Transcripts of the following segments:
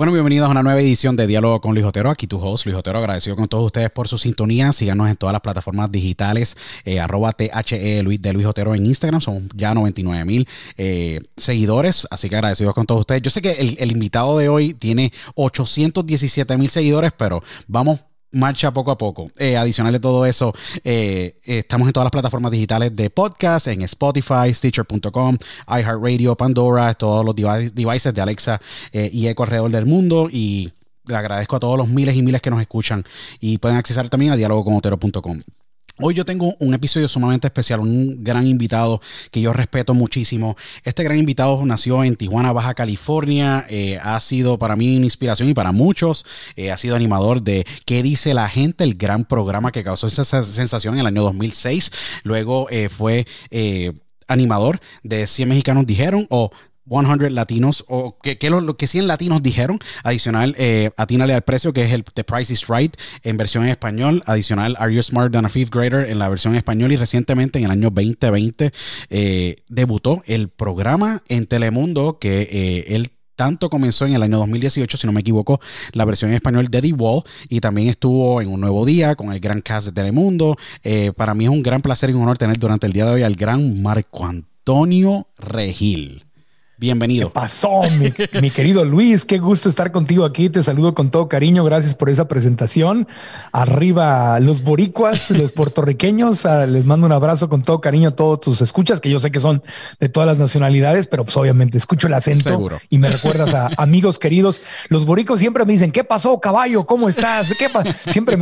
Bueno, bienvenidos a una nueva edición de Diálogo con Luis Otero. Aquí tu host, Luis Otero, agradecido con todos ustedes por su sintonía. Síganos en todas las plataformas digitales, eh, arroba THE Luis, de Luis Otero en Instagram. Son ya 99 mil eh, seguidores, así que agradecidos con todos ustedes. Yo sé que el, el invitado de hoy tiene 817 mil seguidores, pero vamos marcha poco a poco. Eh, adicional de todo eso, eh, estamos en todas las plataformas digitales de podcast, en Spotify, Stitcher.com, iHeartRadio, Pandora, todos los devices de Alexa eh, y Eco alrededor del mundo. Y le agradezco a todos los miles y miles que nos escuchan y pueden acceder también a dialogoconotero.com. Hoy yo tengo un episodio sumamente especial, un gran invitado que yo respeto muchísimo. Este gran invitado nació en Tijuana, Baja California, eh, ha sido para mí una inspiración y para muchos, eh, ha sido animador de ¿Qué dice la gente? El gran programa que causó esa sensación en el año 2006. Luego eh, fue animador de 100 mexicanos dijeron o 100 latinos, o que, lo, que 100 latinos dijeron. Adicional, eh, atínale al precio, que es el The Price is Right en versión en español. Adicional, Are You Smart Than a Fifth Grader en la versión en español. Y recientemente, en el año 2020, eh, debutó el programa en Telemundo que eh, él tanto comenzó en el año 2018, si no me equivoco, la versión en español de The Wall y también estuvo en Un Nuevo Día con el gran cast de Telemundo. Eh, para mí es un gran placer y un honor tener durante el día de hoy al gran Marco Antonio Regil. Bienvenido. ¿Qué pasó, mi, querido Luis? Qué gusto estar contigo aquí. Te saludo con todo cariño. Gracias por esa presentación. Arriba los boricuas, los puertorriqueños. Ah, les mando un abrazo con todo cariño a todos tus escuchas, que yo sé que son de todas las nacionalidades, pero pues obviamente escucho el acento y me recuerdas a amigos queridos. Los boricos siempre me dicen, ¿qué pasó, caballo? ¿Cómo estás? ¿Qué siempre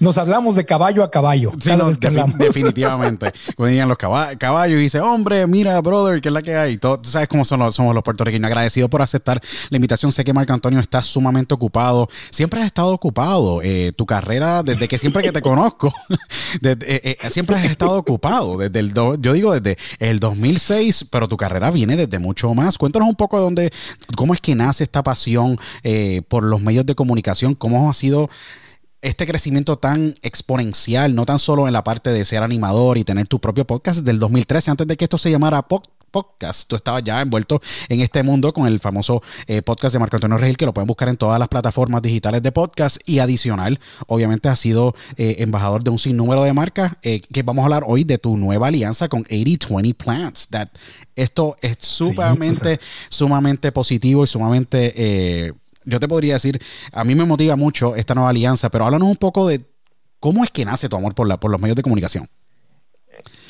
nos, hablamos de caballo a caballo. cada vez que hablamos. Definitivamente. Cuando los caballos y dice, hombre, mira, brother, ¿qué es la que hay? Tú sabes cómo son los somos los puertorriqueños. Agradecido por aceptar la invitación. Sé que Marco Antonio está sumamente ocupado. Siempre has estado ocupado. Eh, tu carrera, desde que siempre que te conozco, eh, eh, siempre has estado ocupado. Desde el yo digo desde el 2006, pero tu carrera viene desde mucho más. Cuéntanos un poco de dónde, cómo es que nace esta pasión por los medios de comunicación, cómo ha sido este crecimiento tan exponencial, no tan solo en la parte de ser animador y tener tu propio podcast del 2013, antes de que esto se llamara podcast podcast. Tú estabas ya envuelto en este mundo con el famoso eh, podcast de Marco Antonio Regil, que lo pueden buscar en todas las plataformas digitales de podcast. Y adicional, obviamente, has sido eh, embajador de un sinnúmero de marcas. Eh, que vamos a hablar hoy de tu nueva alianza con 8020 Plants. That esto es sumamente, sumamente positivo y sumamente. yo te podría decir, a mí me motiva mucho esta nueva alianza, pero háblanos un poco de cómo es que nace tu amor por, la, por los medios de comunicación.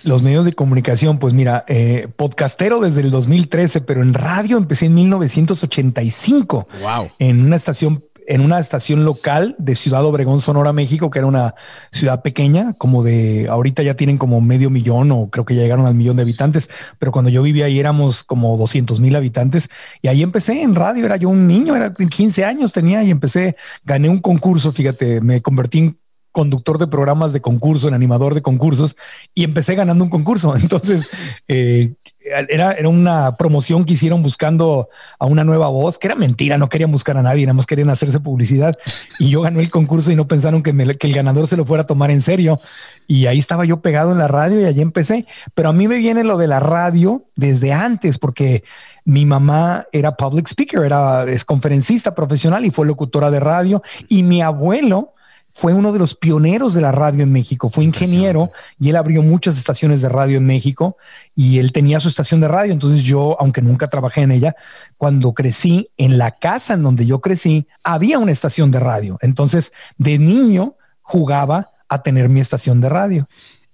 Los medios de comunicación, pues mira, eh, podcastero desde el 2013, pero en radio empecé en 1985. Wow. En una estación en una estación local de Ciudad Obregón, Sonora, México, que era una ciudad pequeña, como de ahorita ya tienen como medio millón o creo que ya llegaron al millón de habitantes, pero cuando yo vivía ahí éramos como 200 mil habitantes y ahí empecé en radio, era yo un niño, era 15 años tenía y empecé, gané un concurso, fíjate, me convertí en conductor de programas de concurso, en animador de concursos, y empecé ganando un concurso. Entonces, eh, era, era una promoción que hicieron buscando a una nueva voz, que era mentira, no querían buscar a nadie, nada querían hacerse publicidad. Y yo gané el concurso y no pensaron que, que el ganador se lo fuera a tomar en serio. Y ahí estaba yo pegado en la radio y allí empecé. Pero a mí me viene lo de la radio desde antes, porque mi mamá era public speaker, era es conferencista profesional y fue locutora de radio. Y mi abuelo fue uno de los pioneros de la radio en México, fue ingeniero y él abrió muchas estaciones de radio en México y él tenía su estación de radio. Entonces yo, aunque nunca trabajé en ella, cuando crecí en la casa en donde yo crecí, había una estación de radio. Entonces de niño jugaba a tener mi estación de radio.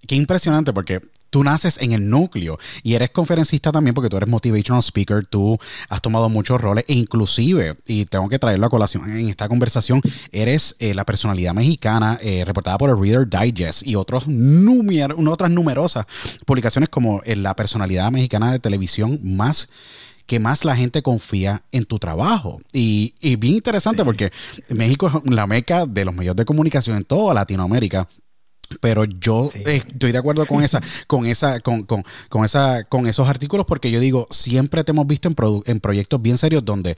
Qué impresionante porque tú naces en el núcleo y eres conferencista también porque tú eres motivational speaker, tú has tomado muchos roles e inclusive, y tengo que traerlo a colación en esta conversación, eres eh, la personalidad mexicana eh, reportada por el Reader Digest y otros otras numerosas publicaciones como eh, la personalidad mexicana de televisión más que más la gente confía en tu trabajo. Y, bien interesante porque México es la meca de los medios de comunicación en toda Latinoamérica. Pero yo eh, estoy de acuerdo con esa, con esa, con, con, con, esa, con esos artículos, porque yo digo, siempre te hemos visto en, en proyectos bien serios donde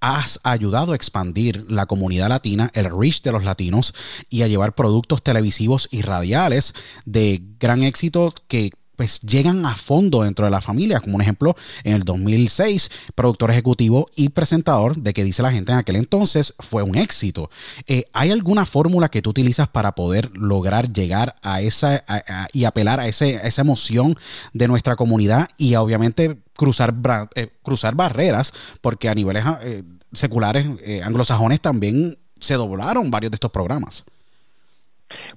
has ayudado a expandir la comunidad latina, el reach de los latinos y a llevar productos televisivos y radiales de gran éxito que pues llegan a fondo dentro de la familia. Como un ejemplo, en el 2006, productor ejecutivo y presentador de que dice la gente en aquel entonces fue un éxito. Eh, ¿Hay alguna fórmula que tú utilizas para poder lograr llegar a esa y apelar a, esa emoción de nuestra comunidad y obviamente cruzar, eh, barreras? Porque a niveles eh, seculares anglosajones también se doblaron varios de estos programas.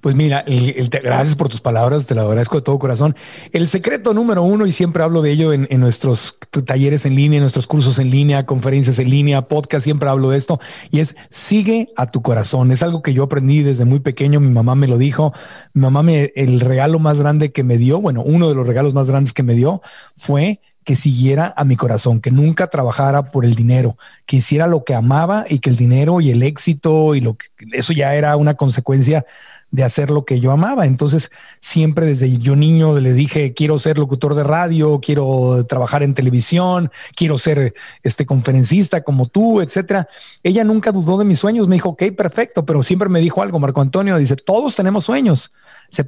Pues mira, gracias por tus palabras, te lo agradezco de todo corazón. El secreto número uno, y siempre hablo de ello en, nuestros talleres en línea, en nuestros cursos en línea, conferencias en línea, podcast, siempre hablo de esto, y es sigue a tu corazón. Es algo que yo aprendí desde muy pequeño, mi mamá me lo dijo, mi mamá me, el regalo más grande que me dio, bueno, uno de los regalos más grandes que me dio fue que siguiera a mi corazón, que nunca trabajara por el dinero, que hiciera lo que amaba y que el dinero y el éxito y lo que eso ya era una consecuencia de hacer lo que yo amaba. Entonces, siempre desde yo niño le dije, quiero ser locutor de radio, quiero trabajar en televisión, quiero ser este conferencista como tú, etcétera. Ella nunca dudó de mis sueños, me dijo, ok, perfecto, pero siempre me dijo algo, Marco Antonio, dice, todos tenemos sueños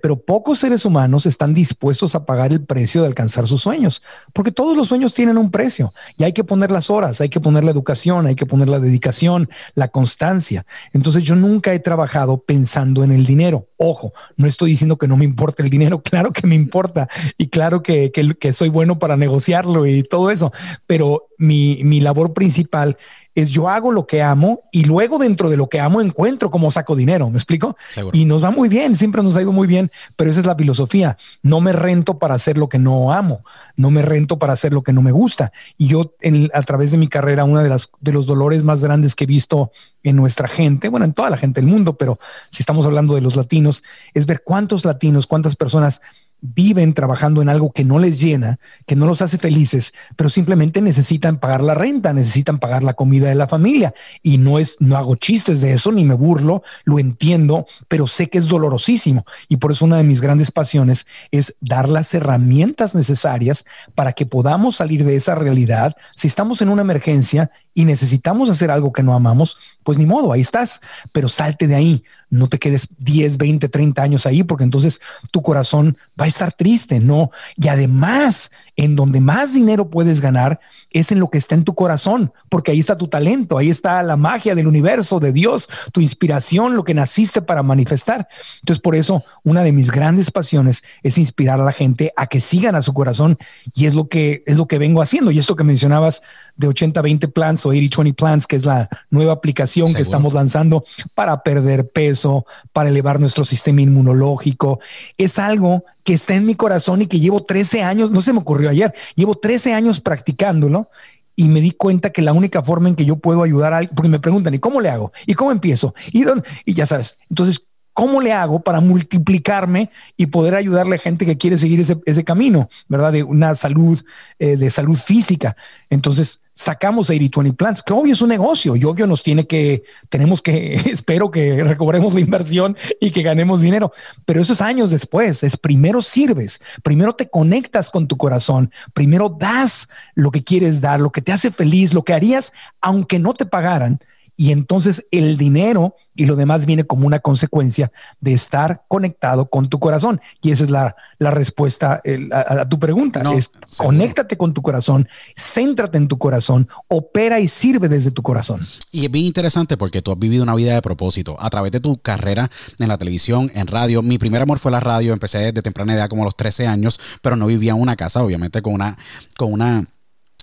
pero pocos seres humanos están dispuestos a pagar el precio de alcanzar sus sueños, porque todos los sueños tienen un precio y hay que poner las horas, hay que poner la educación, hay que poner la dedicación, la constancia. Entonces yo nunca he trabajado pensando en el dinero. Ojo, no estoy diciendo que no me importe el dinero, claro que me importa y claro que, que, soy bueno para negociarlo y todo eso, pero mi, mi labor principal es yo hago lo que amo y luego dentro de lo que amo encuentro cómo saco dinero, ¿me explico? Y nos va muy bien, siempre nos ha ido muy bien, pero esa es la filosofía. No me rento para hacer lo que no amo, no me rento para hacer lo que no me gusta. Y yo a través de mi carrera, uno de, las, de los dolores más grandes que he visto en nuestra gente, bueno, en toda la gente del mundo, pero si estamos hablando de los latinos, es ver cuántos latinos, cuántas personas viven trabajando en algo que no les llena, que no los hace felices, pero simplemente necesitan pagar la renta, necesitan pagar la comida de la familia. Y no es, no hago chistes de eso, ni me burlo, lo entiendo, pero sé que es dolorosísimo. Y por eso una de mis grandes pasiones es dar las herramientas necesarias para que podamos salir de esa realidad. Si estamos en una emergencia y necesitamos hacer algo que no amamos, pues ni modo, ahí estás, pero salte de ahí, no te quedes 10, 20, 30 años ahí, porque entonces tu corazón va a estar triste, ¿no? Y además, en donde más dinero puedes ganar es en lo que está en tu corazón, porque ahí está tu talento, ahí está la magia del universo, de Dios, tu inspiración, lo que naciste para manifestar. Entonces, por eso, una de mis grandes pasiones es inspirar a la gente a que sigan a su corazón y es lo que es lo que vengo haciendo. Y esto que mencionabas de 80-20 plans o 80-20 plans, que es la nueva aplicación que estamos lanzando para perder peso, para elevar nuestro sistema inmunológico. Es algo que está en mi corazón y que llevo 13 años, no se me ocurrió ayer, llevo 13 años practicándolo y me di cuenta que la única forma en que yo puedo ayudar a alguien, porque me preguntan, ¿y cómo le hago? ¿Y cómo empiezo? ¿Y, dónde? y ya sabes, entonces, ¿cómo le hago para multiplicarme y poder ayudarle a gente que quiere seguir ese, camino, ¿verdad? De una salud, eh, de salud física. Entonces, sacamos 80-20 plans, que obvio es un negocio y obvio nos tiene que, tenemos que, espero que recobremos la inversión y que ganemos dinero, pero eso es años después, es primero sirves, primero te conectas con tu corazón, primero das lo que quieres dar, lo que te hace feliz, lo que harías aunque no te pagaran y entonces el dinero y lo demás viene como una consecuencia de estar conectado con tu corazón. Y esa es la, respuesta a, tu pregunta. es conéctate con tu corazón, céntrate en tu corazón, opera y sirve desde tu corazón. Y es bien interesante porque tú has vivido una vida de propósito a través de tu carrera en la televisión, en radio. Mi primer amor fue la radio. Empecé desde temprana edad, como a los 13 años, pero no vivía en una casa, obviamente, con una, con una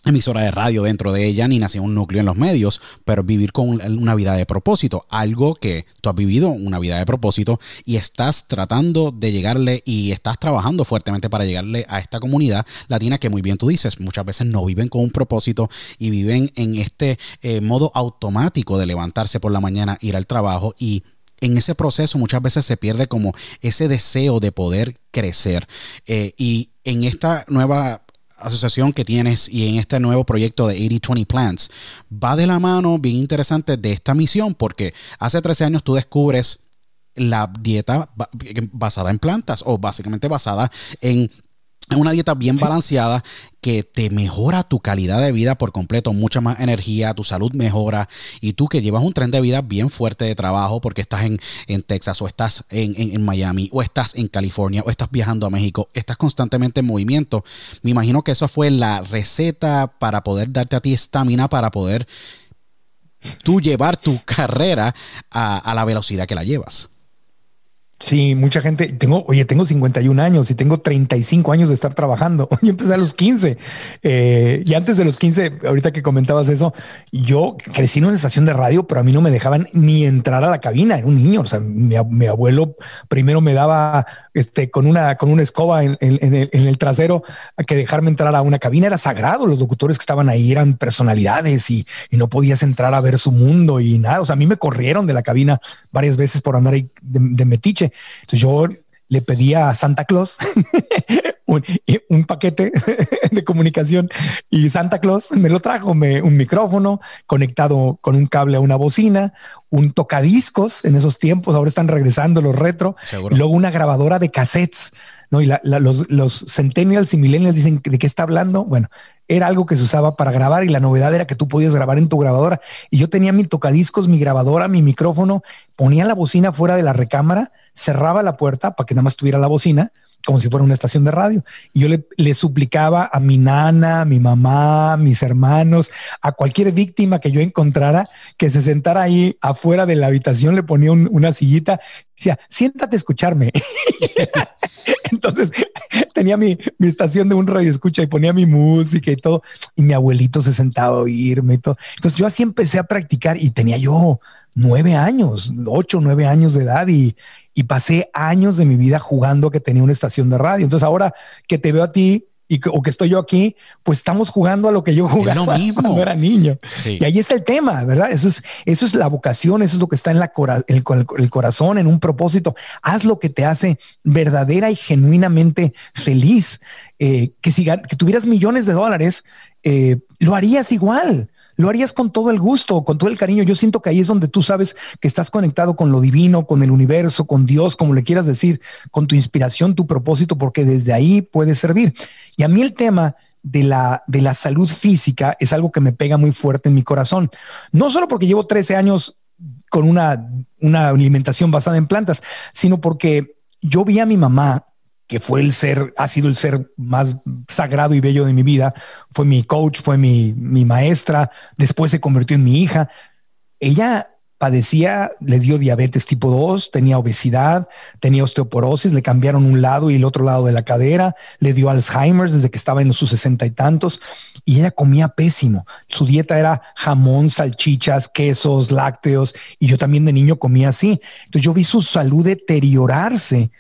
emisora de radio dentro de ella, ni nació un núcleo en los medios, pero vivir con una vida de propósito, algo que tú has vivido, una vida de propósito, y estás tratando de llegarle y estás trabajando fuertemente para llegarle a esta comunidad latina que muy bien tú dices, muchas veces no viven con un propósito y viven en este eh, modo automático de levantarse por la mañana, ir al trabajo y en ese proceso muchas veces se pierde como ese deseo de poder crecer. Eh, y en esta nueva asociación que tienes y en este nuevo proyecto de 80-20 Plants va de la mano bien interesante de esta misión porque hace 13 años tú descubres la dieta basada en plantas o básicamente basada en una dieta bien balanceada que te mejora tu calidad de vida por completo, mucha más energía, tu salud mejora y tú que llevas un tren de vida bien fuerte de trabajo porque estás en, Texas o estás en, Miami o estás en California o estás viajando a México, estás constantemente en movimiento. Me imagino que eso fue la receta para poder darte a ti estamina para poder tú llevar tu carrera a la velocidad que la llevas. Sí, mucha gente, tengo, oye, tengo 51 años y tengo 35 años de estar trabajando. Yo empecé a los 15 eh, y antes de los 15, ahorita que comentabas eso, yo crecí en una estación de radio, pero a mí no me dejaban ni entrar a la cabina. Era un niño. O sea, mi, abuelo primero me daba este, con una, con una escoba en, el, trasero a que dejarme entrar a una cabina. Era sagrado. Los locutores que estaban ahí eran personalidades y, no podías entrar a ver su mundo y nada. O sea, a mí me corrieron de la cabina varias veces por andar ahí de metiche. Entonces yo le pedí a Santa Claus un, paquete de comunicación y Santa Claus me lo trajo, un micrófono conectado con un cable a una bocina, un tocadiscos en esos tiempos, ahora están regresando los retro, y luego una grabadora de cassettes, ¿no? Y los, los centennials y millennials dicen de qué está hablando. Bueno, era algo que se usaba para grabar y la novedad era que tú podías grabar en tu grabadora. Y yo tenía mi tocadiscos, mi grabadora, mi micrófono, ponía la bocina fuera de la recámara, cerraba la puerta para que nada más tuviera la bocina como si fuera una estación de radio. Y yo le, suplicaba a mi nana, a mi mamá, a mis hermanos, a cualquier víctima que yo encontrara, que se sentara ahí afuera de la habitación, le ponía una sillita, decía, siéntate a escucharme. Entonces tenía mi, mi, estación de un radio escucha y ponía mi música y todo. Y mi abuelito se sentaba a oírme y todo. Entonces yo así empecé a practicar y tenía yo nueve años, ocho, nueve años de edad y, y pasé años de mi vida jugando que tenía una estación de radio. Entonces ahora que te veo a ti y que, o que estoy yo aquí, pues estamos jugando a lo que yo jugaba cuando era niño. Y ahí está el tema, ¿verdad? Eso es, eso es la vocación, eso es lo que está en la el, el, corazón, en un propósito. Haz lo que te hace verdadera y genuinamente feliz. Eh, que si que tuvieras millones de dólares, eh, lo harías igual lo harías con todo el gusto, con todo el cariño. Yo siento que ahí es donde tú sabes que estás conectado con lo divino, con el universo, con Dios, como le quieras decir, con tu inspiración, tu propósito, porque desde ahí puedes servir. Y a mí el tema de la, de la salud física es algo que me pega muy fuerte en mi corazón. No solo porque llevo 13 años con una, una alimentación basada en plantas, sino porque yo vi a mi mamá que fue el ser, ha sido el ser más sagrado y bello de mi vida, fue mi coach, fue mi, mi maestra, después se convirtió en mi hija. Ella padecía, le dio diabetes tipo 2, tenía obesidad, tenía osteoporosis, le cambiaron un lado y el otro lado de la cadera, le dio Alzheimer desde que estaba en sus sesenta y tantos y ella comía pésimo. Su dieta era jamón, salchichas, quesos, lácteos y yo también de niño comía así. Entonces yo vi su salud deteriorarse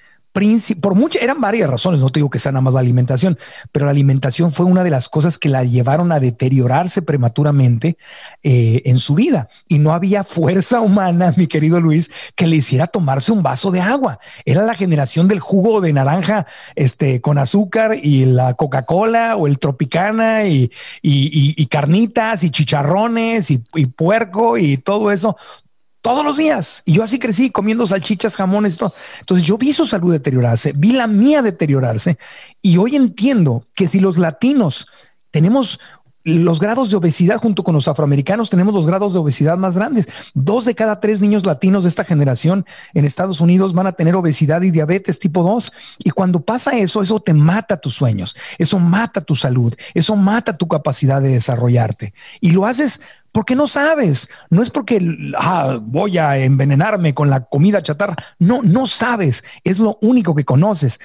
por muchas, eran varias razones, no te digo que sea nada más la alimentación, pero la alimentación fue una de las cosas que la llevaron a deteriorarse prematuramente eh, en su vida. Y no había fuerza humana, mi querido Luis, que le hiciera tomarse un vaso de agua. Era la generación del jugo de naranja este, con azúcar y la Coca-Cola o el Tropicana y, y, carnitas y chicharrones y puerco y todo eso todos los días. Y yo así crecí comiendo salchichas, jamones, todo. Entonces yo vi su salud deteriorarse, vi la mía deteriorarse y hoy entiendo que si los latinos tenemos los grados de obesidad junto con los afroamericanos tenemos los grados de obesidad más grandes. Dos de cada tres niños latinos de esta generación en Estados Unidos van a tener obesidad y diabetes tipo 2. Y cuando pasa eso, eso te mata tus sueños, eso mata tu salud, eso mata tu capacidad de desarrollarte. Y lo haces porque no sabes. No es porque ah, voy a envenenarme con la comida chatarra. No, no sabes. Es lo único que conoces.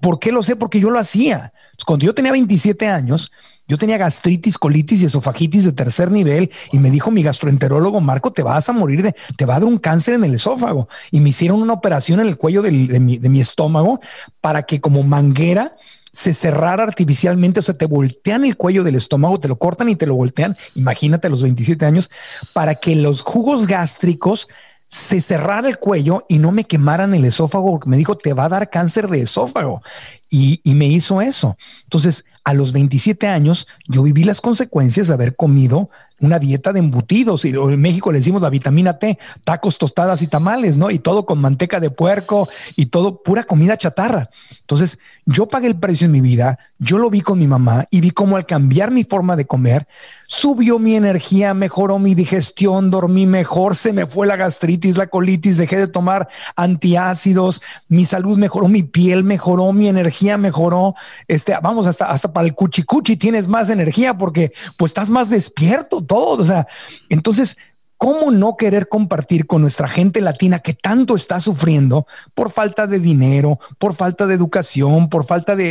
¿Por qué lo sé? Porque yo lo hacía. Cuando yo tenía 27 años, yo tenía gastritis, colitis y esofagitis de tercer nivel y me dijo mi gastroenterólogo, Marco, te vas a morir de, te va a dar un cáncer en el esófago. Y me hicieron una operación en el cuello de, mi, de mi estómago para que como manguera se cerrara artificialmente, o sea, te voltean el cuello del estómago, te lo cortan y te lo voltean, imagínate a los 27 años, para que los jugos gástricos se cerrara el cuello y no me quemaran el esófago, porque me dijo, te va a dar cáncer de esófago. Y, y, me hizo eso. Entonces, a los 27 años, yo viví las consecuencias de haber comido una dieta de embutidos. Y en México le decimos la vitamina T, tacos, tostadas y tamales, ¿no? Y todo con manteca de puerco y todo pura comida chatarra. Entonces, yo pagué el precio en mi vida, yo lo vi con mi mamá y vi cómo al cambiar mi forma de comer, subió mi energía, mejoró mi digestión, dormí mejor, se me fue la gastritis, la colitis, dejé de tomar antiácidos, mi salud mejoró, mi piel mejoró, mi energía mejoró. Este, vamos, hasta, hasta para el cuchicuchi tienes más energía porque pues estás más despierto todo. O sea, entonces, ¿cómo no querer compartir con nuestra gente latina que tanto está sufriendo por falta de dinero, por falta de educación, por falta de,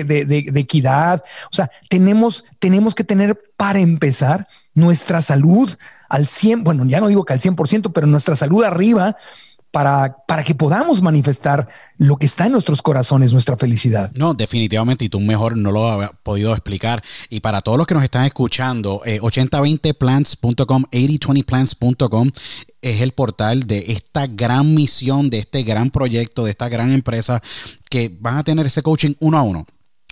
equidad? O sea, tenemos, tenemos que tener para empezar nuestra salud al 100, bueno, ya no digo que al 100%, pero nuestra salud arriba para, para que podamos manifestar lo que está en nuestros corazones, nuestra felicidad. No, definitivamente, y tú mejor no lo has podido explicar. Y para todos los que nos están escuchando, 8020plants.com, eh, 8020plants.com es el portal de esta gran misión, de este gran proyecto, de esta gran empresa que van a tener ese coaching uno a uno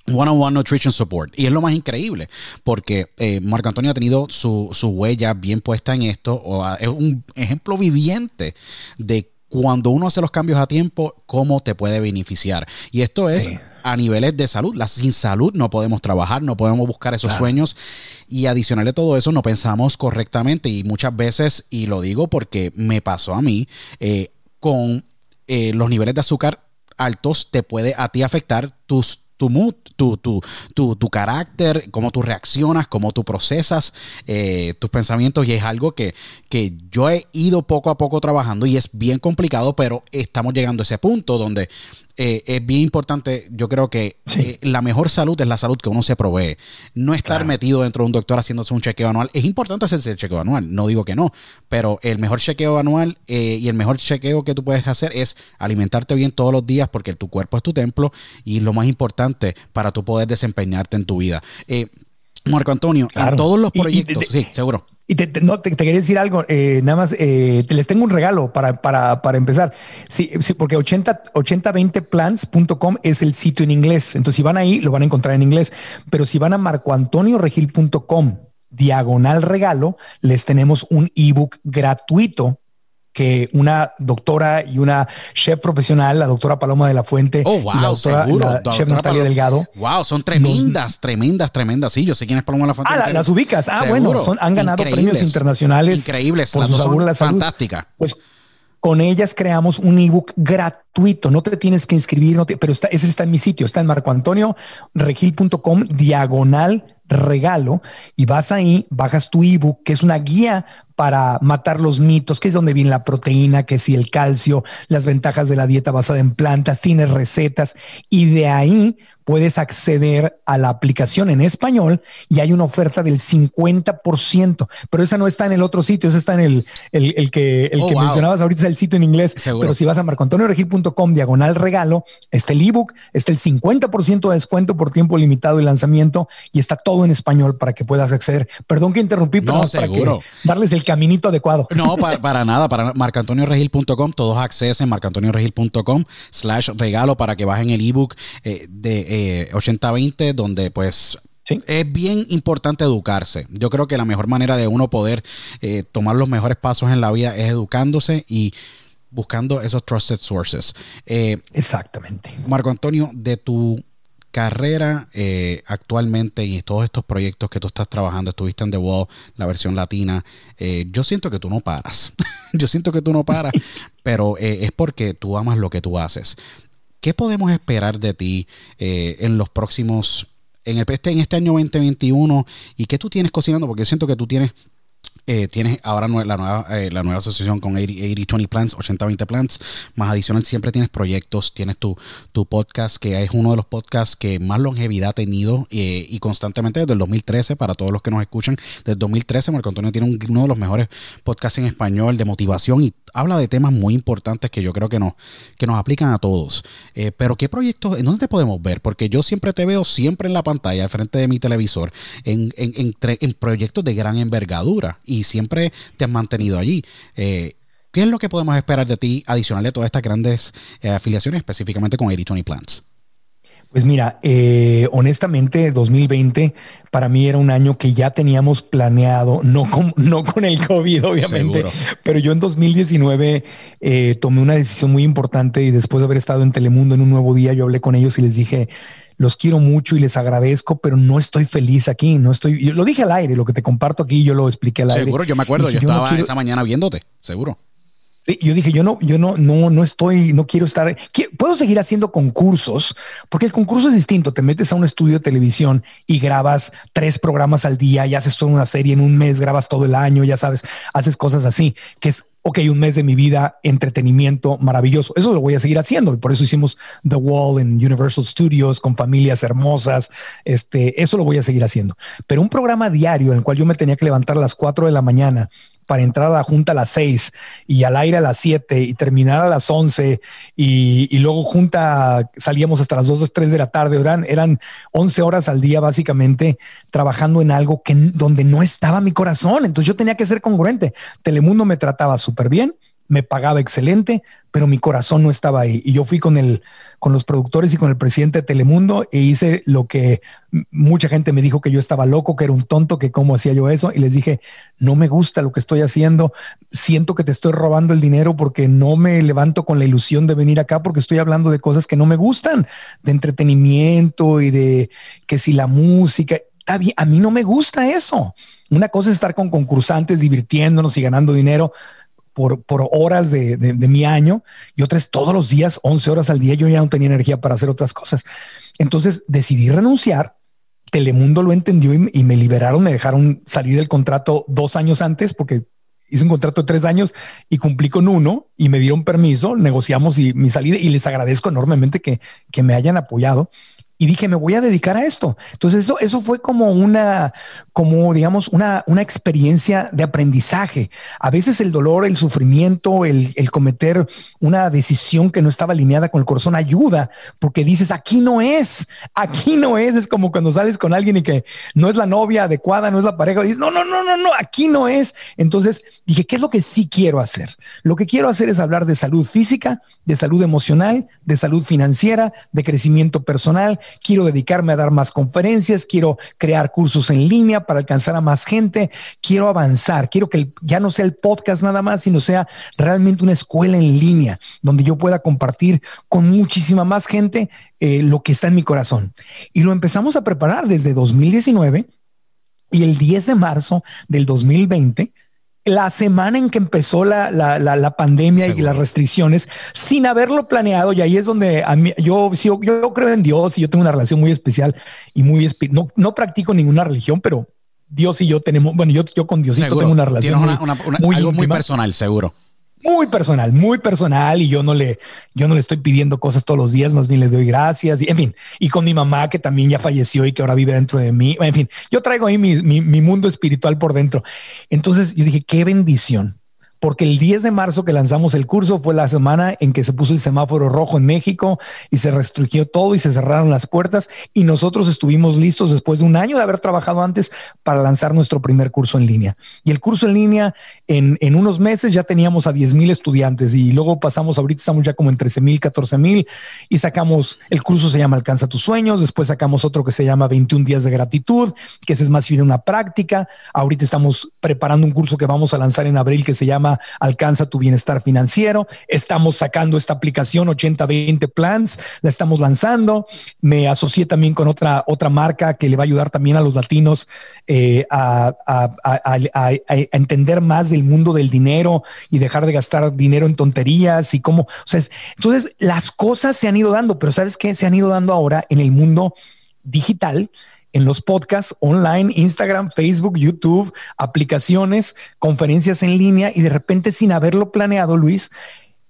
One-on-one nutrition support. Y es lo más increíble, porque eh, Marco Antonio ha tenido su, huella bien puesta en esto, o es un ejemplo viviente de cuando uno hace los cambios a tiempo, cómo te puede beneficiar. Y esto es a niveles de salud. La, sin salud no podemos trabajar, no podemos buscar esos sueños. Y adicional de todo eso, no pensamos correctamente. Y muchas veces, y lo digo porque me pasó a mí, eh, con eh, los niveles de azúcar altos, te puede a ti afectar tus tu mood, tu, tu, tu, tu, carácter, cómo tú reaccionas, cómo tú procesas eh, tus pensamientos y es algo que, que yo he ido poco a poco trabajando y es bien complicado, pero estamos llegando a ese punto donde eh, es bien importante, yo creo que eh, la mejor salud es la salud que uno se provee. No estar metido dentro de un doctor haciéndose un chequeo anual. Es importante hacerse el chequeo anual, no digo que no, pero el mejor chequeo anual eh, y el mejor chequeo que tú puedes hacer es alimentarte bien todos los días porque tu cuerpo es tu templo y lo más importante para tú poder desempeñarte en tu vida. Marco Antonio, en todos los proyectos, sí, seguro. Y te, no, te, quería decir algo, eh, nada más, eh, te les tengo un regalo para, para, para empezar. Sí, sí porque 80, 8020plans.com es el sitio en inglés. Entonces, si van ahí, lo van a encontrar en inglés. Pero si van a marcoantonioregil.com, diagonal regalo, les tenemos un ebook gratuito que una doctora y una chef profesional, la doctora Paloma de la Fuente oh, y la doctora chef Natalia Delgado. Wow, son tremendas, tremendas, tremendas. Sí, yo sé quién es Paloma de la Fuente. Ah, las ubicas. Ah, bueno, son, han ganado premios internacionales. Increíbles. Por su sabor la Fantástica. Pues con ellas creamos un ebook gratuito. No te tienes que inscribir, no pero está, ese está en mi sitio, está en marcoantonioregil.com diagonal regalo y vas ahí, bajas tu ebook, que es una guía para matar los mitos, que es donde viene la proteína, que si el calcio, las ventajas de la dieta basada en plantas, tienes recetas y de ahí puedes acceder a la aplicación en español y hay una oferta del 50%, pero esa no está en el otro sitio, esa está en el, el, que, el oh, que mencionabas ahorita, es el sitio en inglés, pero si vas a marcoantonioregil.com diagonal regalo, está el ebook, está el 50% de descuento por tiempo limitado y lanzamiento y está todo en español para que puedas acceder. Perdón que interrumpí, pero no, para que darles el caminito adecuado. No, para, nada, para marcantonioregil.com, todos accesen marcantonioregil.com slash regalo para que bajen el ebook eh, de 8020, eh, donde pues Es bien importante educarse. Yo creo que la mejor manera de uno poder eh, tomar los mejores pasos en la vida es educándose y buscando esos trusted sources. Exactamente. Marco Antonio, de tu carrera eh, actualmente y todos estos proyectos que tú estás trabajando, estuviste en The Wall, la versión latina, eh, yo siento que tú no paras. yo siento que tú no paras, pero eh, es porque tú amas lo que tú haces. ¿Qué podemos esperar de ti en los próximos, en, el, este, en este año 2021 y qué tú tienes cocinando? Porque yo siento que tú tienes eh, tienes ahora la nueva, eh, la nueva asociación con 80-20 Plants, 80-20 Plants. Más adicional, siempre tienes proyectos. Tienes tu, tu podcast, que es uno de los podcasts que más longevidad ha tenido eh, y constantemente desde el 2013, para todos los que nos escuchan, desde el 2013, Marco Antonio tiene uno de los mejores podcasts en español de motivación y habla de temas muy importantes que yo creo que nos, que nos aplican a todos. pero, ¿qué proyectos, en dónde te podemos ver? Porque yo siempre te veo siempre en la pantalla, al frente de mi televisor, en, en, en proyectos de gran envergadura siempre te has mantenido allí. Eh, ¿Qué es lo que podemos esperar de ti adicional de todas estas grandes eh, afiliaciones, específicamente con 80 Plants? Pues mira, eh, honestamente, 2020 para mí era un año que ya teníamos planeado, no con, no con el COVID, obviamente, pero yo en 2019 tomé una decisión muy importante y después de haber estado en Telemundo en un nuevo día, yo hablé con ellos y les dije, los quiero mucho y les agradezco, pero no estoy feliz aquí, no estoy, yo lo dije al aire, lo que te comparto aquí, yo lo expliqué al aire. Seguro, yo me acuerdo, yo, estaba esa mañana viéndote, seguro. Sí, yo dije, yo no, yo no, no, no estoy, no quiero estar, puedo seguir haciendo concursos, porque el concurso es distinto. Te metes a un estudio de televisión y grabas tres programas al día y haces toda una serie en un mes, grabas todo el año, ya sabes, haces cosas así, que es ok, un mes de mi vida, entretenimiento maravilloso. Eso lo voy a seguir haciendo. Y por eso hicimos The Wall en Universal Studios con familias hermosas. Este, eso lo voy a seguir haciendo. Pero un programa diario en el cual yo me tenía que levantar a las 4 de la mañana para entrar a la junta a las 6 y al aire a las 7 y terminar a las 11 y, luego junta salíamos hasta las 2 3 de la tarde, eran, eran 11 horas al día básicamente trabajando en algo que donde no estaba mi corazón, entonces yo tenía que ser congruente. Telemundo me trataba bien, me pagaba excelente, pero mi corazón no estaba ahí. Y yo fui con el, con los productores y con el presidente de Telemundo e hice lo que mucha gente me dijo que yo estaba loco, que era un tonto, que cómo hacía yo eso. Y les dije, no me gusta lo que estoy haciendo. Siento que te estoy robando el dinero porque no me levanto con la ilusión de venir acá porque estoy hablando de cosas que no me gustan, de entretenimiento y de que si la música, a mí no me gusta eso. Una cosa es estar con concursantes divirtiéndonos y ganando dinero por, por horas de, de, mi año y otras todos los días, 11 horas al día, yo ya no tenía energía para hacer otras cosas. Entonces decidí renunciar. Telemundo lo entendió y, me liberaron, me dejaron salir del contrato dos años antes porque hice un contrato de tres años y cumplí con uno y me dieron permiso, negociamos y mi salida y les agradezco enormemente que, que me hayan apoyado y dije, me voy a dedicar a esto. Entonces eso, eso fue como una, como digamos, una, una experiencia de aprendizaje. A veces el dolor, el sufrimiento, el, el, cometer una decisión que no estaba alineada con el corazón ayuda porque dices, aquí no es, aquí no es. Es como cuando sales con alguien y que no es la novia adecuada, no es la pareja. Y dices, no, no, no, no, no, aquí no es. Entonces dije, ¿qué es lo que sí quiero hacer? Lo que quiero hacer es hablar de salud física, de salud emocional, de salud financiera, de crecimiento personal quiero dedicarme a dar más conferencias, quiero crear cursos en línea para alcanzar a más gente, quiero avanzar, quiero que ya no sea el podcast nada más, sino sea realmente una escuela en línea donde yo pueda compartir con muchísima más gente eh, lo que está en mi corazón. Y lo empezamos a preparar desde 2019 y el 10 de marzo del 2020 la semana en que empezó la, la, la, pandemia y las restricciones sin haberlo planeado. Y ahí es donde a mí, yo, yo, yo creo en Dios y yo tengo una relación muy especial y muy, no, no practico ninguna religión, pero Dios y yo tenemos, bueno, yo, yo con Diosito tengo una relación muy, algo muy personal, seguro muy personal, muy personal y yo no le, yo no le estoy pidiendo cosas todos los días, más bien le doy gracias y en fin, y con mi mamá que también ya falleció y que ahora vive dentro de mí, en fin, yo traigo ahí mi, mi, mi mundo espiritual por dentro. Entonces yo dije, qué bendición porque el 10 de marzo que lanzamos el curso fue la semana en que se puso el semáforo rojo en México y se restringió todo y se cerraron las puertas y nosotros estuvimos listos después de un año de haber trabajado antes para lanzar nuestro primer curso en línea. Y el curso en línea en, en unos meses ya teníamos a 10 mil estudiantes y luego pasamos, ahorita estamos ya como en 13 mil, 14 mil y sacamos, el curso se llama Alcanza tus sueños, después sacamos otro que se llama 21 días de gratitud, que es más bien una práctica. Ahorita estamos preparando un curso que vamos a lanzar en abril que se llama Alcanza tu bienestar financiero. Estamos sacando esta aplicación 80-20 Plans, la estamos lanzando. Me asocié también con otra, otra marca que le va a ayudar también a los latinos eh, a, entender más del mundo del dinero y dejar de gastar dinero en tonterías y cómo. Sea, entonces las cosas se han ido dando, pero ¿sabes qué? Se han ido dando ahora en el mundo digital en los podcasts online, Instagram, Facebook, YouTube, aplicaciones, conferencias en línea y de repente sin haberlo planeado, Luis,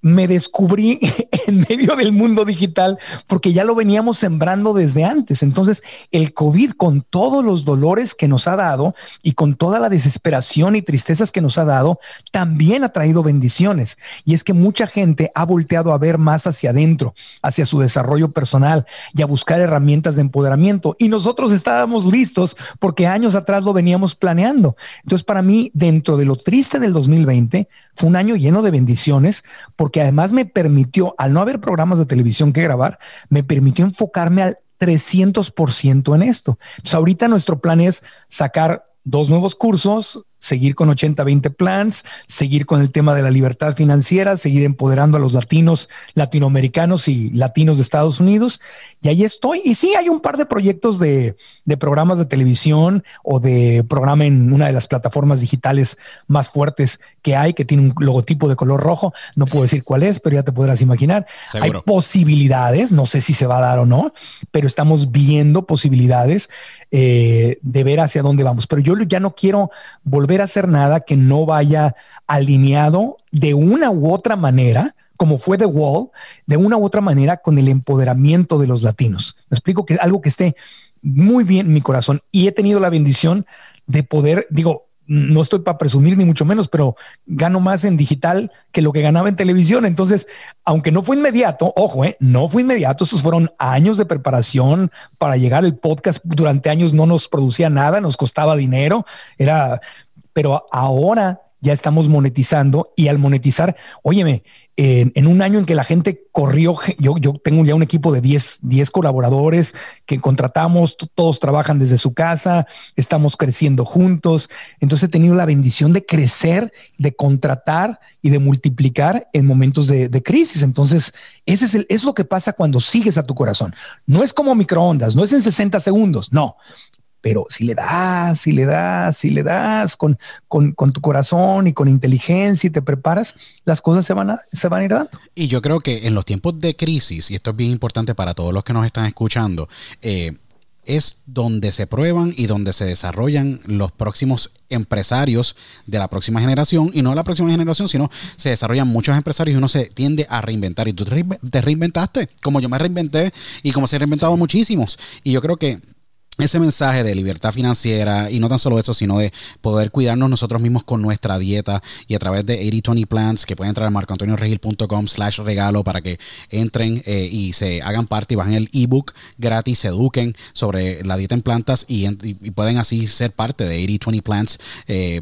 me descubrí en medio del mundo digital porque ya lo veníamos sembrando desde antes. Entonces, el COVID con todos los dolores que nos ha dado y con toda la desesperación y tristezas que nos ha dado, también ha traído bendiciones. Y es que mucha gente ha volteado a ver más hacia adentro, hacia su desarrollo personal y a buscar herramientas de empoderamiento. Y nosotros estábamos listos porque años atrás lo veníamos planeando. Entonces, para mí, dentro de lo triste del 2020, fue un año lleno de bendiciones porque que además me permitió, al no haber programas de televisión que grabar, me permitió enfocarme al 300% en esto. Entonces, ahorita nuestro plan es sacar dos nuevos cursos, seguir con 80-20 plans, seguir con el tema de la libertad financiera, seguir empoderando a los latinos, latinoamericanos y latinos de Estados Unidos. Y ahí estoy. Y sí, hay un par de proyectos de, de programas de televisión o de programa en una de las plataformas digitales más fuertes que hay, que tiene un logotipo de color rojo. No puedo decir cuál es, pero ya te podrás imaginar. Hay posibilidades, no sé si se va a dar o no, pero estamos viendo posibilidades eh, de ver hacia dónde vamos. Pero yo ya no quiero volver hacer nada que no vaya alineado de una u otra manera, como fue The Wall, de una u otra manera con el empoderamiento de los latinos. Me explico que es algo que esté muy bien en mi corazón y he tenido la bendición de poder, digo, no estoy para presumir ni mucho menos, pero gano más en digital que lo que ganaba en televisión. Entonces, aunque no fue inmediato, ojo, eh, no fue inmediato, estos fueron años de preparación para llegar. El podcast durante años no nos producía nada, nos costaba dinero, era, pero ahora ya estamos monetizando y al monetizar, óyeme, en, un año en que la gente corrió, yo, tengo ya un equipo de 10, 10 colaboradores que contratamos, todos trabajan desde su casa, estamos creciendo juntos. Entonces he tenido la bendición de crecer, de contratar y de multiplicar en momentos de, crisis. Entonces, ese es, es lo que pasa cuando sigues a tu corazón. No es como microondas, no es en 60 segundos, no pero si le das, si le das, si le das con, con, tu corazón y con inteligencia y te preparas, las cosas se van, a, se van a ir dando. Y yo creo que en los tiempos de crisis, y esto es bien importante para todos los que nos están escuchando, eh, es donde se prueban y donde se desarrollan los próximos empresarios de la próxima generación y no de la próxima generación, sino se desarrollan muchos empresarios y uno se tiende a reinventar. Y tú te reinventaste como yo me reinventé y como se han reinventado muchísimos. Y yo creo que ese mensaje de libertad financiera y no tan solo eso, sino de poder cuidarnos nosotros mismos con nuestra dieta y a través de 8020 Plans que pueden entrar a marcoantonioregil.com slash regalo para que entren eh, y se hagan parte y bajen el ebook gratis, se eduquen sobre la dieta en plantas y, pueden así ser parte de 8020 Plans. Eh,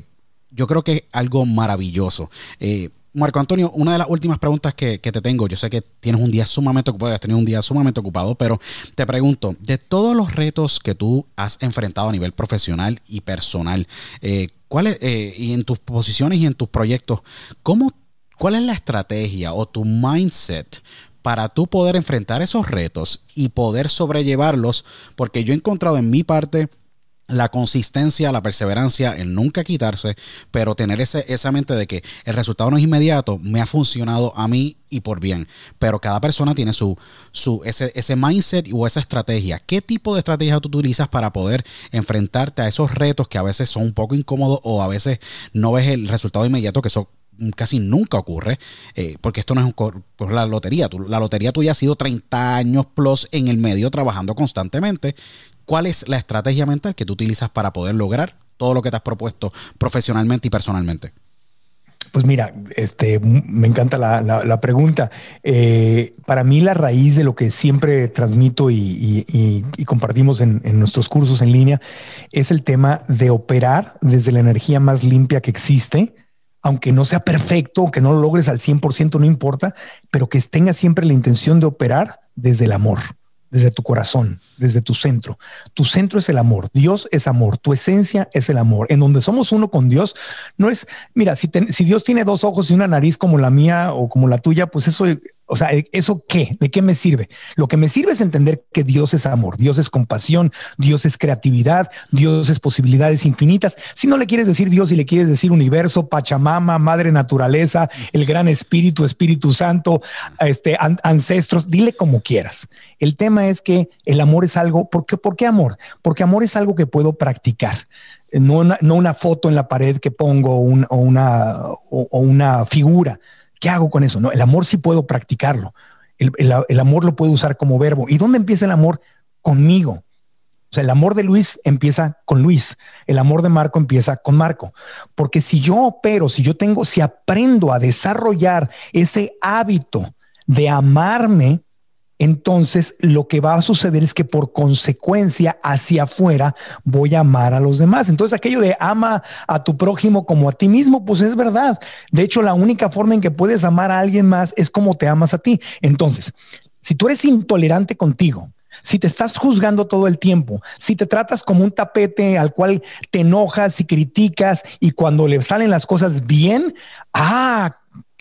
yo creo que es algo maravilloso. Eh, Marco Antonio, una de las últimas preguntas que, te tengo, yo sé que tienes un día sumamente ocupado, has tenido un día sumamente ocupado, pero te pregunto, de todos los retos que tú has enfrentado a nivel profesional y personal, eh, ¿cuál eh, y en tus posiciones y en tus proyectos, ¿cómo, ¿cuál es la estrategia o tu mindset para tú poder enfrentar esos retos y poder sobrellevarlos? Porque yo he encontrado en mi parte la consistencia, la perseverancia, el nunca quitarse, pero tener ese, esa mente de que el resultado no es inmediato, me ha funcionado a mí y por bien. Pero cada persona tiene su, su ese, ese mindset o esa estrategia. ¿Qué tipo de estrategia tú utilizas para poder enfrentarte a esos retos que a veces son un poco incómodos o a veces no ves el resultado inmediato, que eso casi nunca ocurre, eh, porque esto no es un, la lotería. la lotería tuya ha sido 30 años plus en el medio trabajando constantemente. ¿Cuál es la estrategia mental que tú utilizas para poder lograr todo lo que te has propuesto profesionalmente y personalmente? Pues mira, este, me encanta la, pregunta. Eh, para mí la raíz de lo que siempre transmito y, compartimos en, nuestros cursos en línea es el tema de operar desde la energía más limpia que existe, aunque no sea perfecto, que no lo logres al 100%, no importa, pero que tengas siempre la intención de operar desde el amor desde tu corazón, desde tu centro. Tu centro es el amor, Dios es amor, tu esencia es el amor. En donde somos uno con Dios, no es, mira, si, si Dios tiene dos ojos y una nariz como la mía o como la tuya, pues eso o sea, ¿eso qué? ¿De qué me sirve? Lo que me sirve es entender que Dios es amor, Dios es compasión, Dios es creatividad, Dios es posibilidades infinitas. Si no le quieres decir Dios y le quieres decir universo, Pachamama, Madre Naturaleza, el Gran Espíritu, Espíritu Santo, este, ancestros, dile como quieras. El tema es que el amor es algo, ¿por qué, ¿por qué amor? Porque amor es algo que puedo practicar. No una, no una foto en la pared que pongo o, una, o una figura ¿Qué hago con eso? No, el amor sí puedo practicarlo. El, amor lo puedo usar como verbo. ¿Y dónde empieza el amor? Conmigo. O sea, el amor de Luis empieza con Luis, el amor de Marco empieza con Marco. Porque si yo opero, si yo tengo, si aprendo a desarrollar ese hábito de amarme, entonces lo que va a suceder es que por consecuencia hacia afuera voy a amar a los demás. Entonces aquello de ama a tu prójimo como a ti mismo, pues es verdad. De hecho, la única forma en que puedes amar a alguien más es como te amas a ti. Entonces, si tú eres intolerante contigo, si te estás juzgando todo el tiempo, si te tratas como un tapete al cual te enojas y criticas y cuando le salen las cosas bien, ah,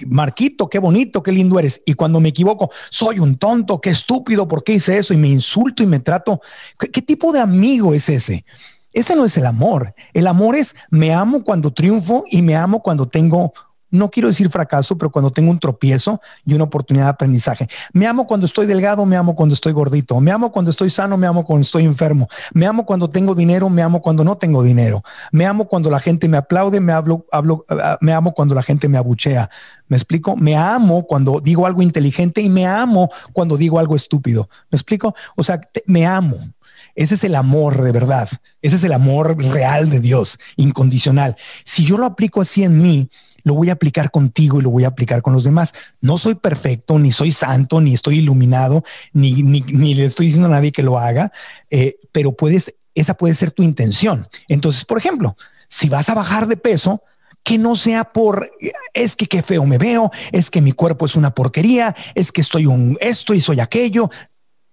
Marquito, qué bonito, qué lindo eres. Y cuando me equivoco, soy un tonto, qué estúpido, ¿por qué hice eso? Y me insulto y me trato. ¿Qué, tipo de amigo es ese? Ese no es el amor. El amor es me amo cuando triunfo y me amo cuando tengo no quiero decir fracaso, pero cuando tengo un tropiezo y una oportunidad de aprendizaje. Me amo cuando estoy delgado, me amo cuando estoy gordito, me amo cuando estoy sano, me amo cuando estoy enfermo, me amo cuando tengo dinero, me amo cuando no tengo dinero, me amo cuando la gente me aplaude, me, hablo, hablo, ah, me amo cuando la gente me abuchea. ¿Me explico? Me amo cuando digo algo inteligente y me amo cuando digo algo estúpido. ¿Me explico? O sea, me amo. Ese es el amor de verdad. Ese es el amor real de Dios, incondicional. Si yo lo aplico así en mí, lo voy a aplicar contigo y lo voy a aplicar con los demás. No soy perfecto, ni soy santo, ni estoy iluminado, ni, ni, le estoy diciendo a nadie que lo haga, eh, pero puedes, esa puede ser tu intención. Entonces, por ejemplo, si vas a bajar de peso, que no sea por es que qué feo me veo, es que mi cuerpo es una porquería, es que estoy un esto y soy aquello.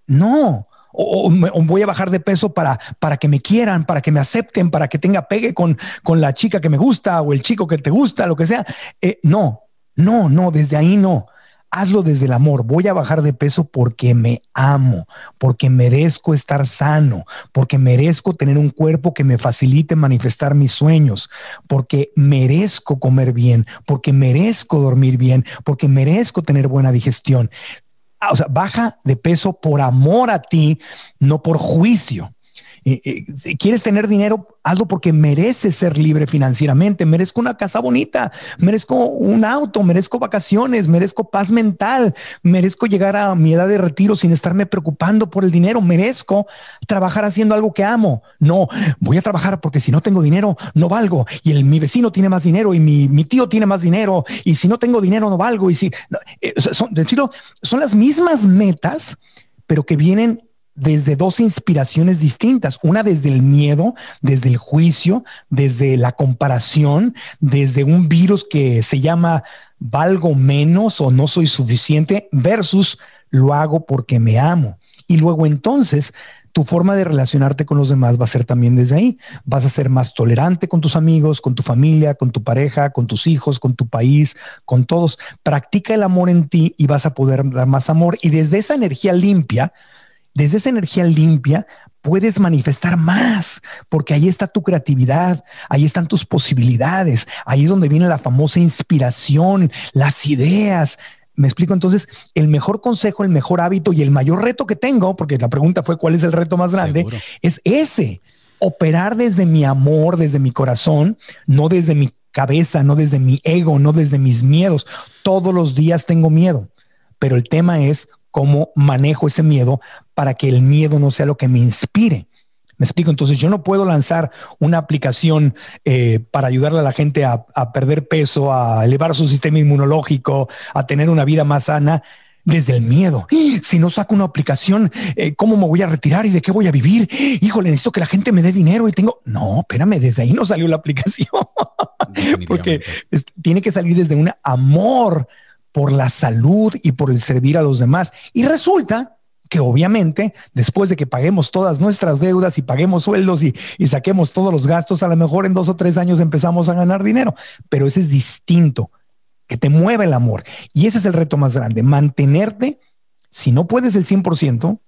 No, o, voy a bajar de peso para, para que me quieran, para que me acepten, para que tenga pegue con, con la chica que me gusta o el chico que te gusta, lo que sea. Eh, no, no, no, desde ahí no. Hazlo desde el amor. Voy a bajar de peso porque me amo, porque merezco estar sano, porque merezco tener un cuerpo que me facilite manifestar mis sueños, porque merezco comer bien, porque merezco dormir bien, porque merezco tener buena digestión. Ah, o sea, baja de peso por amor a ti, no por juicio. ¿Quieres tener dinero? Hazlo porque mereces ser libre financieramente. Merezco una casa bonita, merezco un auto, merezco vacaciones, merezco paz mental, merezco llegar a mi edad de retiro sin estarme preocupando por el dinero. Merezco trabajar haciendo algo que amo. No, voy a trabajar porque si no tengo dinero, no valgo. Y el, mi vecino tiene más dinero y mi, tío tiene más dinero. Y si no tengo dinero, no valgo. Y si eh, son, decirlo, son las mismas metas, pero que vienen desde dos inspiraciones distintas, una desde el miedo, desde el juicio, desde la comparación, desde un virus que se llama valgo menos o no soy suficiente versus lo hago porque me amo. Y luego entonces tu forma de relacionarte con los demás va a ser también desde ahí. Vas a ser más tolerante con tus amigos, con tu familia, con tu pareja, con tus hijos, con tu país, con todos. Practica el amor en ti y vas a poder dar más amor. Y desde esa energía limpia, desde esa energía limpia puedes manifestar más, porque ahí está tu creatividad, ahí están tus posibilidades, ahí es donde viene la famosa inspiración, las ideas. Me explico entonces, el mejor consejo, el mejor hábito y el mayor reto que tengo, porque la pregunta fue cuál es el reto más grande, es ese, operar desde mi amor, desde mi corazón, no desde mi cabeza, no desde mi ego, no desde mis miedos. Todos los días tengo miedo, pero el tema es cómo manejo ese miedo para que el miedo no sea lo que me inspire. Me explico, entonces yo no puedo lanzar una aplicación eh, para ayudarle a la gente a, perder peso, a elevar su sistema inmunológico, a tener una vida más sana desde el miedo. Si no saco una aplicación, eh, ¿cómo me voy a retirar y de qué voy a vivir? Híjole, necesito que la gente me dé dinero y tengo... No, espérame, desde ahí no salió la aplicación. Porque tiene que salir desde un amor por la salud y por el servir a los demás. Y resulta que obviamente después de que paguemos todas nuestras deudas y paguemos sueldos y, saquemos todos los gastos, a lo mejor en dos o tres años empezamos a ganar dinero, pero ese es distinto, que te mueva el amor. Y ese es el reto más grande, mantenerte, si no puedes el 100%,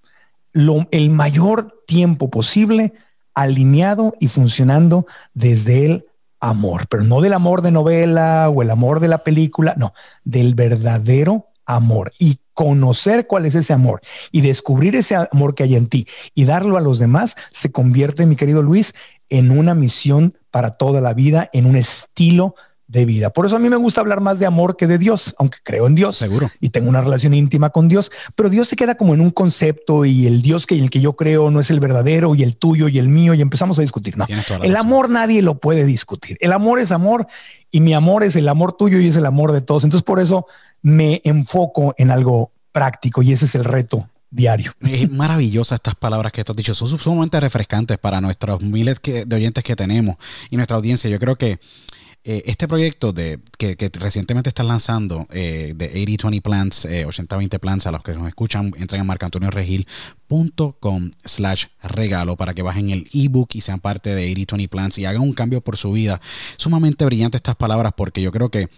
lo, el mayor tiempo posible alineado y funcionando desde el amor, pero no del amor de novela o el amor de la película, no, del verdadero amor. Y conocer cuál es ese amor y descubrir ese amor que hay en ti y darlo a los demás se convierte, mi querido Luis, en una misión para toda la vida, en un estilo de vida. Por eso a mí me gusta hablar más de amor que de Dios, aunque creo en Dios. Seguro. Y tengo una relación íntima con Dios, pero Dios se queda como en un concepto y el Dios que el que yo creo no es el verdadero y el tuyo y el mío y empezamos a discutir. No, el amor nadie lo puede discutir. El amor es amor y mi amor es el amor tuyo y es el amor de todos. Entonces por eso me enfoco en algo práctico y ese es el reto diario. Es maravillosa estas palabras que tú has dicho, son sumamente refrescantes para nuestros miles de oyentes que tenemos y nuestra audiencia. Yo creo que eh, este proyecto de, que, recientemente están lanzando eh, de 80-20 Plans, 80-20 eh, a los que nos escuchan, entren a marcantonioregil.com slash regalo para que bajen el ebook y sean parte de 80-20 Plans y hagan un cambio por su vida. Sumamente brillante estas palabras porque yo creo que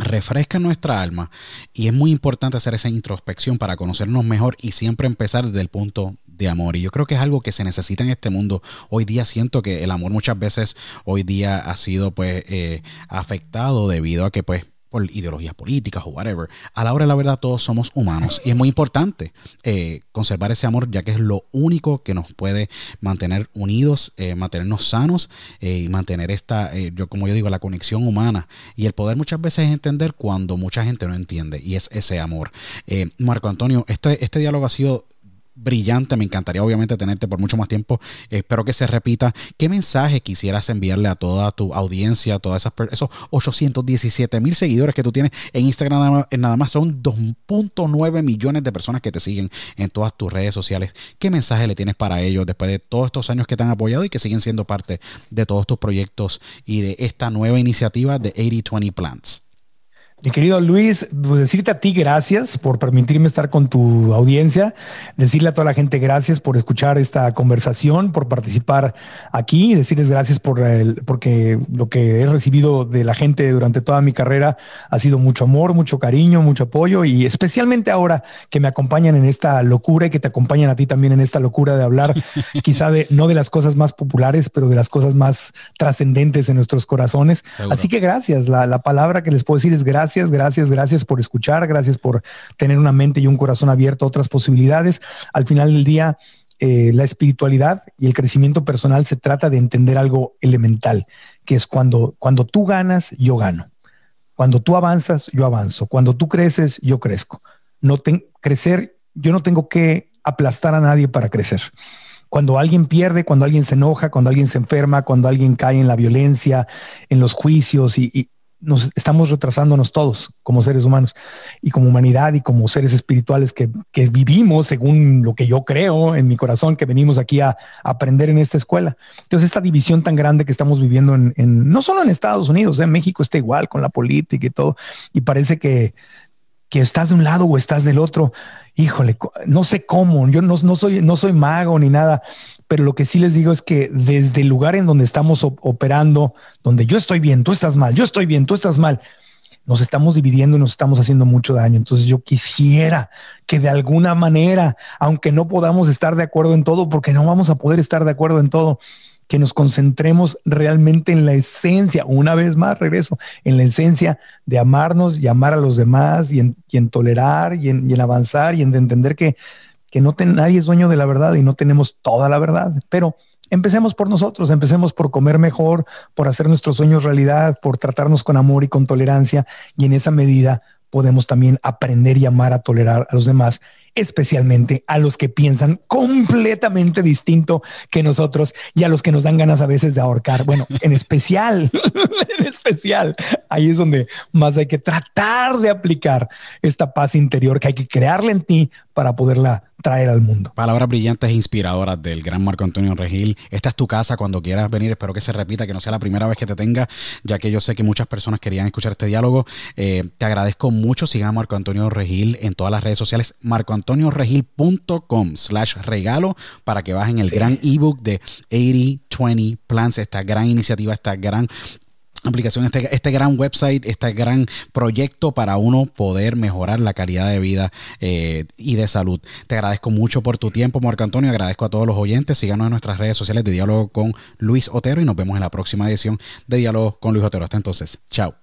refresca nuestra alma y es muy importante hacer esa introspección para conocernos mejor y siempre empezar desde el punto de amor. Y yo creo que es algo que se necesita en este mundo. Hoy día siento que el amor muchas veces hoy día ha sido pues eh, afectado debido a que pues por ideologías políticas o whatever. A la hora de la verdad todos somos humanos y es muy importante eh, conservar ese amor ya que es lo único que nos puede mantener unidos, eh, mantenernos sanos y mantener esta, yo como yo digo, la conexión humana y el poder muchas veces entender cuando mucha gente no entiende y es ese amor. Marco Antonio, este, este diálogo ha sido brillante. Me encantaría obviamente tenerte por mucho más tiempo. Espero que se repita. ¿Qué mensaje quisieras enviarle a toda tu audiencia, a todas esas esos 817 mil seguidores que tú tienes en Instagram? Nada más son 2.9 millones de personas que te siguen en todas tus redes sociales. ¿Qué mensaje le tienes para ellos después de todos estos años que te han apoyado y que siguen siendo parte de todos tus proyectos y de esta nueva iniciativa de 80-20 Plants? Mi querido Luis, pues decirte a ti gracias por permitirme estar con tu audiencia, decirle a toda la gente gracias por escuchar esta conversación, por participar aquí, decirles gracias por el, porque lo que he recibido de la gente durante toda mi carrera ha sido mucho amor, mucho cariño, mucho apoyo y especialmente ahora que me acompañan en esta locura y que te acompañan a ti también en esta locura de hablar quizá de no de las cosas más populares, pero de las cosas más trascendentes en nuestros corazones. Así que gracias, la, la palabra que les puedo decir es gracias gracias, gracias, gracias por escuchar, gracias por tener una mente y un corazón abierto a otras posibilidades. Al final del día, eh, la espiritualidad y el crecimiento personal se trata de entender algo elemental, que es cuando, cuando tú ganas, yo gano. Cuando tú avanzas, yo avanzo. Cuando tú creces, yo crezco. No crecer, yo no tengo que aplastar a nadie para crecer. Cuando alguien pierde, cuando alguien se enoja, cuando alguien se enferma, cuando alguien cae en la violencia, en los juicios y nos estamos retrasándonos todos como seres humanos y como humanidad y como seres espirituales que, vivimos según lo que yo creo en mi corazón, que venimos aquí a, aprender en esta escuela. Entonces, esta división tan grande que estamos viviendo en, no solo en Estados Unidos, en México está igual con la política y todo, y parece que, que estás de un lado o estás del otro. Híjole, no sé cómo, yo no, soy, no soy mago ni nada, pero lo que sí les digo es que desde el lugar en donde estamos operando, donde yo estoy bien, tú estás mal, yo estoy bien, tú estás mal, nos estamos dividiendo y nos estamos haciendo mucho daño. Entonces yo quisiera que de alguna manera, aunque no podamos estar de acuerdo en todo, porque no vamos a poder estar de acuerdo en todo, que nos concentremos realmente en la esencia, una vez más regreso, en la esencia de amarnos y amar a los demás y en, tolerar y en, y en avanzar y en entender que que no nadie es dueño de la verdad y no tenemos toda la verdad, pero empecemos por nosotros, empecemos por comer mejor, por hacer nuestros sueños realidad, por tratarnos con amor y con tolerancia. Y en esa medida podemos también aprender y amar a tolerar a los demás especialmente a los que piensan completamente distinto que nosotros y a los que nos dan ganas a veces de ahorcar. Bueno, en especial, en especial, ahí es donde más hay que tratar de aplicar esta paz interior que hay que crearla en ti para poderla traer al mundo. Palabras brillantes e inspiradoras del gran Marco Antonio Regil. Esta es tu casa cuando quieras venir. Espero que se repita, que no sea la primera vez que te tenga, ya que yo sé que muchas personas querían escuchar este diálogo. Eh, te agradezco mucho. Sigan a Marco Antonio Regil en todas las redes sociales. Marco antonioregil.com slash regalo para que bajen el gran ebook de 80-20 Plans, esta gran iniciativa, esta gran aplicación, este, este gran website, este gran proyecto para uno poder mejorar la calidad de vida eh, y de salud. Te agradezco mucho por tu tiempo, Marco Antonio. Agradezco a todos los oyentes. Síganos en nuestras redes sociales de Diálogo con Luis Otero y nos vemos en la próxima edición de Diálogo con Luis Otero. Hasta entonces, chao.